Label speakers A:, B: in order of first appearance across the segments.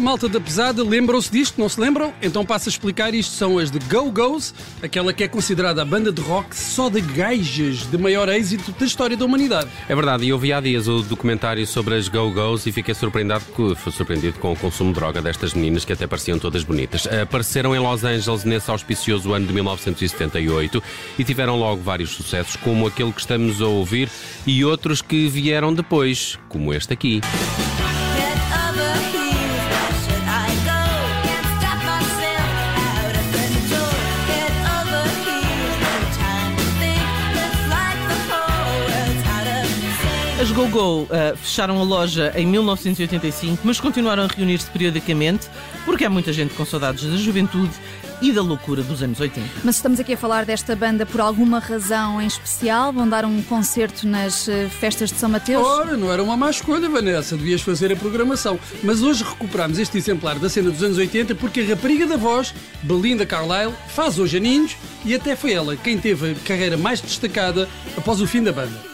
A: Olá, malta da pesada, lembram-se disto? Não se lembram? Então passo a explicar. Isto são as de Go-Go's, aquela que é considerada a banda de rock só de gajas de maior êxito da história da humanidade.
B: É verdade, e eu vi há dias o documentário sobre as Go-Go's e fiquei surpreendido, surpreendido com o consumo de droga destas meninas que até pareciam todas bonitas. Apareceram em Los Angeles nesse auspicioso ano de 1978 e tiveram logo vários sucessos, como aquele que estamos a ouvir e outros que vieram depois, como este aqui.
C: GoGo uh, fecharam a loja em 1985, mas continuaram a reunir-se periodicamente, porque há muita gente com saudades da juventude e da loucura dos anos 80.
D: Mas estamos aqui a falar desta banda por alguma razão em especial? Vão dar um concerto nas eh, festas de São Mateus?
A: Ora, não era uma má escolha, Vanessa, devias fazer a programação. Mas hoje recuperamos este exemplar da cena dos anos 80 porque a rapariga da voz, Belinda Carlisle, faz hoje aninhos e até foi ela quem teve a carreira mais destacada após o fim da banda.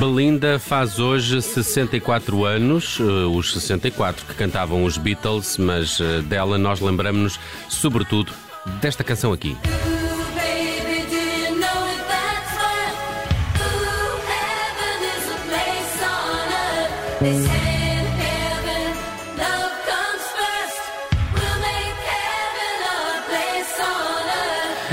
B: Belinda faz hoje 64 anos, uh, os 64 que cantavam os Beatles, mas uh, dela nós lembramos-nos sobretudo desta canção aqui. They say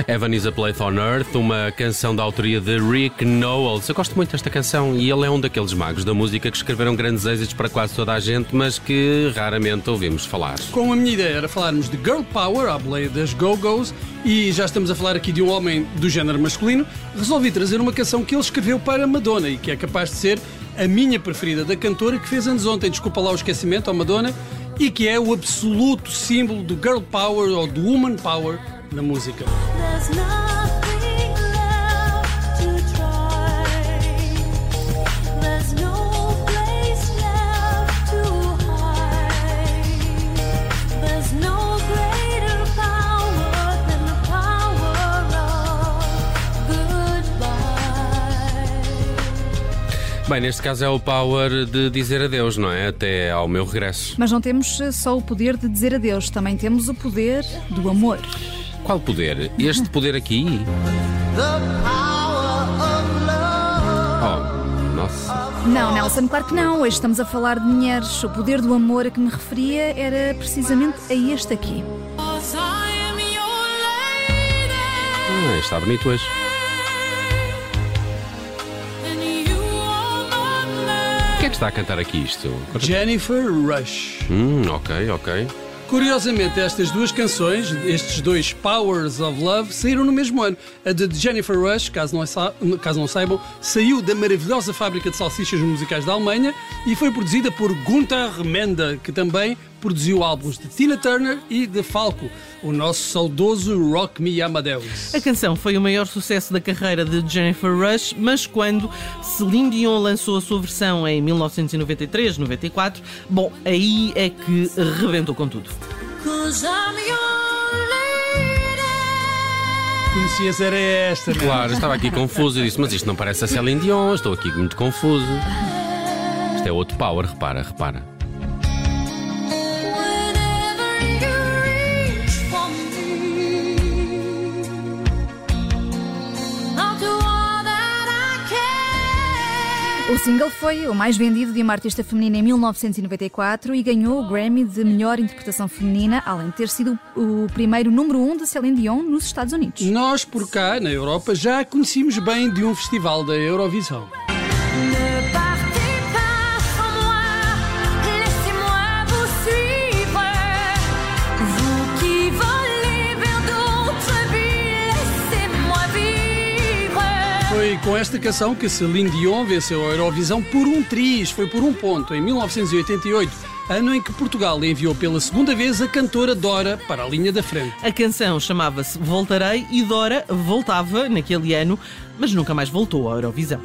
B: Heaven is a Place on Earth, uma canção da autoria de Rick Knowles. Eu gosto muito desta canção e ele é um daqueles magos da música que escreveram grandes êxitos para quase toda a gente, mas que raramente ouvimos falar.
A: Com a minha ideia era falarmos de Girl Power, à boleia das Go-Go's, e já estamos a falar aqui de um homem do género masculino, resolvi trazer uma canção que ele escreveu para Madonna e que é capaz de ser a minha preferida da cantora que fez anos ontem. Desculpa lá o esquecimento, ao Madonna, e que é o absoluto símbolo do Girl Power ou do Woman Power na música.
B: Bem, neste caso é o power de dizer adeus, não é? Até ao meu regresso.
D: Mas não temos só o poder de dizer adeus, também temos o poder do amor.
B: Qual poder? Este poder aqui? Oh, nossa.
D: Não, Nelson, claro que não. Hoje estamos a falar de mulheres. O poder do amor a que me referia era precisamente a este aqui.
B: Ah, está bonito hoje. Quem é que está a cantar aqui isto?
A: Jennifer Rush.
B: Hum, ok, ok.
A: Curiosamente, estas duas canções, estes dois Powers of Love, saíram no mesmo ano. A de Jennifer Rush, caso não, caso não saibam, saiu da maravilhosa fábrica de salsichas musicais da Alemanha e foi produzida por Gunther Menda, que também produziu álbuns de Tina Turner e de Falco, o nosso saudoso Rock Me Amadeus.
C: A canção foi o maior sucesso da carreira de Jennifer Rush, mas quando Celine Dion lançou a sua versão em 1993-94, bom, aí é que rebentou com tudo.
A: Conhecias era esta,
B: né? Claro, estava aqui confuso e disse, mas isto não parece a Celine Dion, estou aqui muito confuso. Isto é outro power, repara, repara.
D: O single foi o mais vendido de uma artista feminina em 1994 e ganhou o Grammy de melhor interpretação feminina, além de ter sido o primeiro número um de Celine Dion nos Estados Unidos.
A: Nós, por cá, na Europa, já a conhecíamos bem de um festival da Eurovisão. Esta canção que Celine Dion venceu a Eurovisão por um triz, foi por um ponto, em 1988, ano em que Portugal enviou pela segunda vez a cantora Dora para a linha da frente.
C: A canção chamava-se Voltarei e Dora voltava naquele ano, mas nunca mais voltou à Eurovisão.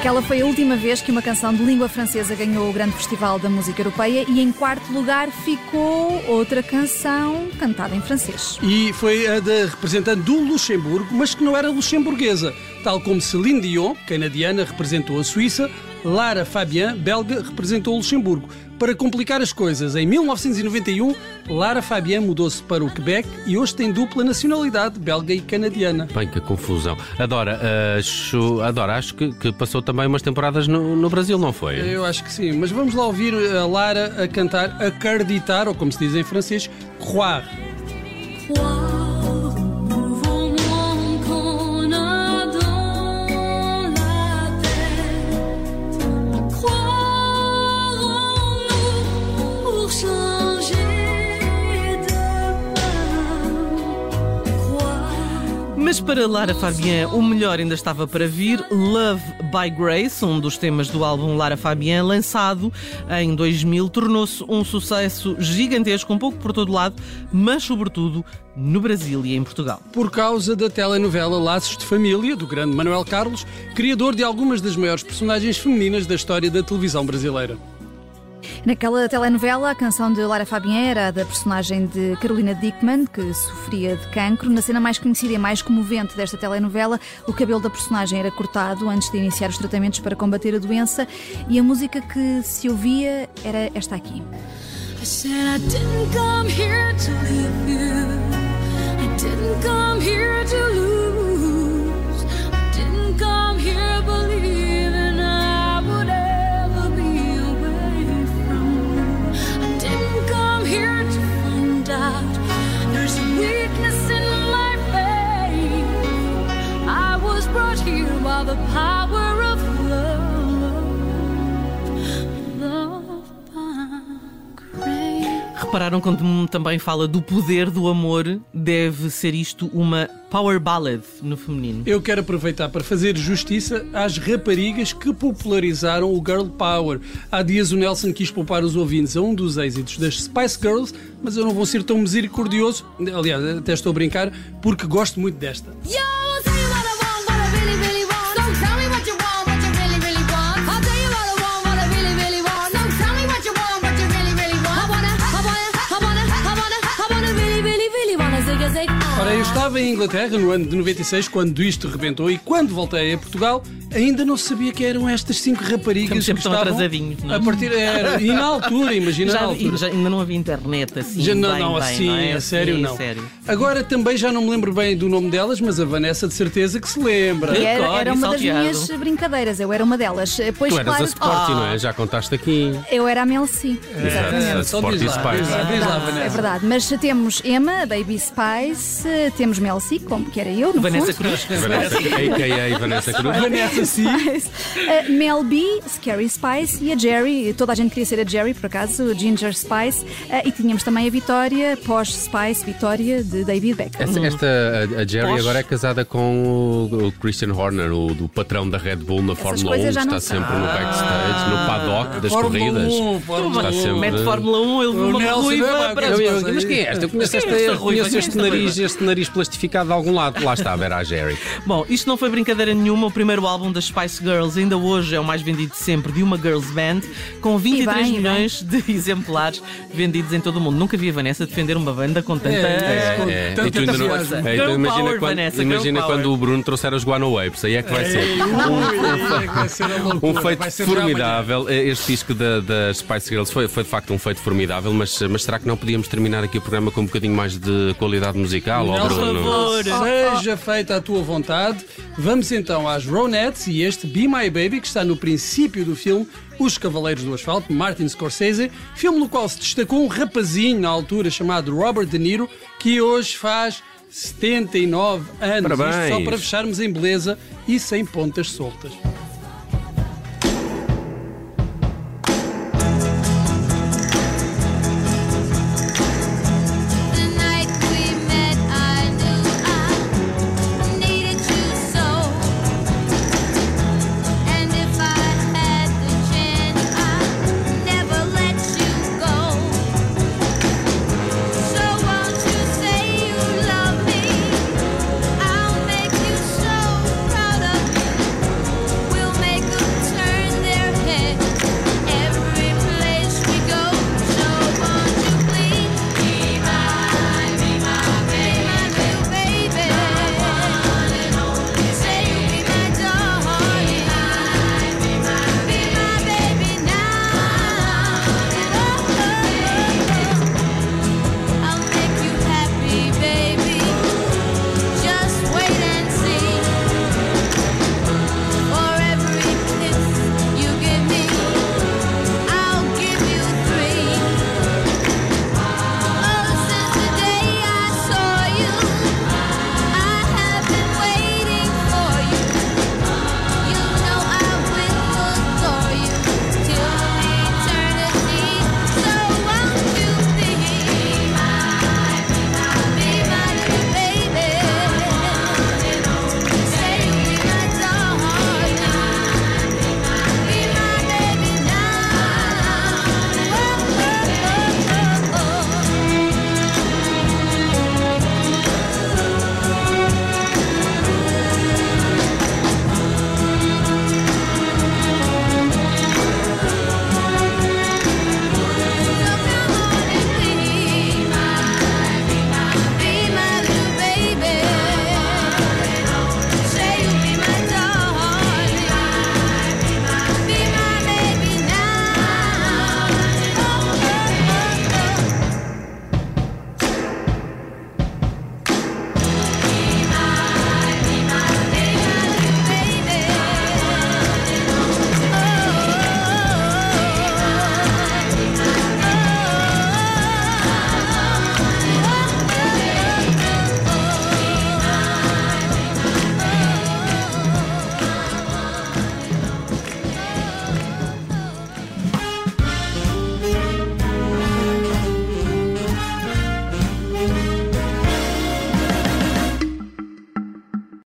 D: Aquela foi a última vez que uma canção de língua francesa ganhou o Grande Festival da Música Europeia e em quarto lugar ficou outra canção cantada em francês.
A: E foi a da representante do Luxemburgo, mas que não era luxemburguesa. Tal como Celine Dion, canadiana, representou a Suíça, Lara Fabian, belga, representou o Luxemburgo. Para complicar as coisas, em 1991, Lara Fabian mudou-se para o Quebec e hoje tem dupla nacionalidade, belga e canadiana.
B: Bem, que confusão. Adora, acho, adora, acho que, que passou também umas temporadas no, no Brasil, não foi?
A: Eu acho que sim, mas vamos lá ouvir a Lara a cantar Acreditar, ou como se diz em francês, Croire.
E: Croire,
C: Mas para Lara Fabian, o melhor ainda estava para vir. Love by Grace, um dos temas do álbum Lara Fabian, lançado em 2000, tornou-se um sucesso gigantesco, um pouco por todo lado, mas sobretudo no Brasil e em Portugal.
A: Por causa da telenovela Laços de Família, do grande Manuel Carlos, criador de algumas das maiores personagens femininas da história da televisão brasileira.
D: Naquela telenovela, a canção de Lara Fabian era da personagem de Carolina Dickman, que sofria de cancro. Na cena mais conhecida e mais comovente desta telenovela, o cabelo da personagem era cortado antes de iniciar os tratamentos para combater a doença e a música que se ouvia era esta aqui.
E: I said I didn't come here to. I didn't come here to lose.
C: Repararam quando também fala do poder do amor, deve ser isto uma power ballad no feminino.
A: Eu quero aproveitar para fazer justiça às raparigas que popularizaram o Girl Power. Há dias o Nelson quis poupar os ouvintes a um dos êxitos das Spice Girls, mas eu não vou ser tão misericordioso, aliás, até estou a brincar, porque gosto muito desta.
E: Yo,
A: estava em Inglaterra no ano de 96, quando isto rebentou, e quando voltei a Portugal, ainda não sabia que eram estas cinco raparigas que estavam
C: atrasadinhos, não é?
A: a partir era, e na altura, imagina na
C: Já,
A: altura.
C: já- ainda não havia internet assim.
A: Já não,
C: bem,
A: não,
C: bem,
A: assim,
C: não é?
A: a sério
C: Assim,
A: não.
C: sério.
A: Agora também já não me lembro bem do nome delas, mas a Vanessa de certeza que se lembra.
D: E era, era uma das
C: salteado.
D: minhas brincadeiras, eu era uma delas. Pois
B: Tu eras
D: claro,
B: a Sporty, não é? Já contaste aqui.
D: eu era a Mel C.
B: a
D: Exatamente.
A: Só
B: Sporty
A: diz lá,
B: Spice.
A: diz lá, diz lá, Vanessa.
D: É verdade, mas temos Emma, Baby Spice, temos Mel C, como que era eu, no
C: Vanessa
D: fundo.
C: Cruz.
B: Vanessa, a.k.a. Vanessa Cruz.
A: Vanessa
D: Spice, uh, Mel B, Scary Spice e a Jerry. Toda a gente queria ser a Jerry, por acaso, Ginger Spice. Uh, e tínhamos também a Vitória, Posh Spice, Vitória de David Beckham.
B: Esta, esta- a, a Jerry
C: Posh.
B: agora é casada com o, o Christian Horner, o do patrão da Red Bull na Fórmula 1,
D: coisas já
B: está
D: não
B: sempre no backstage, no paddock das
A: Fórmula
B: corridas.
A: 1, Fórmula
B: Está
A: 1.
B: sempre-
C: Mete Fórmula 1, ele uma
A: Nelson
C: ruiva
A: não é
C: para.
B: Eu- eu- mas quem é esta? Eu conheço, esta,
C: esta ruiva?
B: conheço este nariz, este nariz plastificado de algum lado. Lá está, era a Jerry.
C: Bom, isto não foi brincadeira nenhuma. O primeiro álbum das Spice Girls ainda hoje é o mais vendido de sempre de uma girls band, com 23
D: E bem,
C: milhões de exemplares vendidos em todo o mundo. Nunca vi a Vanessa defender uma banda com tanta.
A: É, com
B: É,
A: tanta
B: e tu ainda não-
A: força.
B: é, então imagina
C: power,
B: quando,
C: Vanessa,
B: imagina quando o Bruno trouxer os Guano Apes, aí é que vai ser.
A: Vai ser
B: Um feito formidável. Este disco da- das Spice Girls foi, foi de facto um feito formidável, mas, mas será que não podíamos terminar aqui o programa com um bocadinho mais de qualidade musical? ó,
A: Nelson,
B: Bruno?
C: favor.
A: Seja feita a tua vontade. Vamos então às Ronettes e este Be My Baby, que está no princípio do filme Os Cavaleiros do Asfalto, Martin Scorsese, filme no qual se destacou um rapazinho na altura chamado Robert De Niro, que hoje faz 79 anos.
B: Parabéns.
A: Isto só para fecharmos em beleza e sem pontas soltas.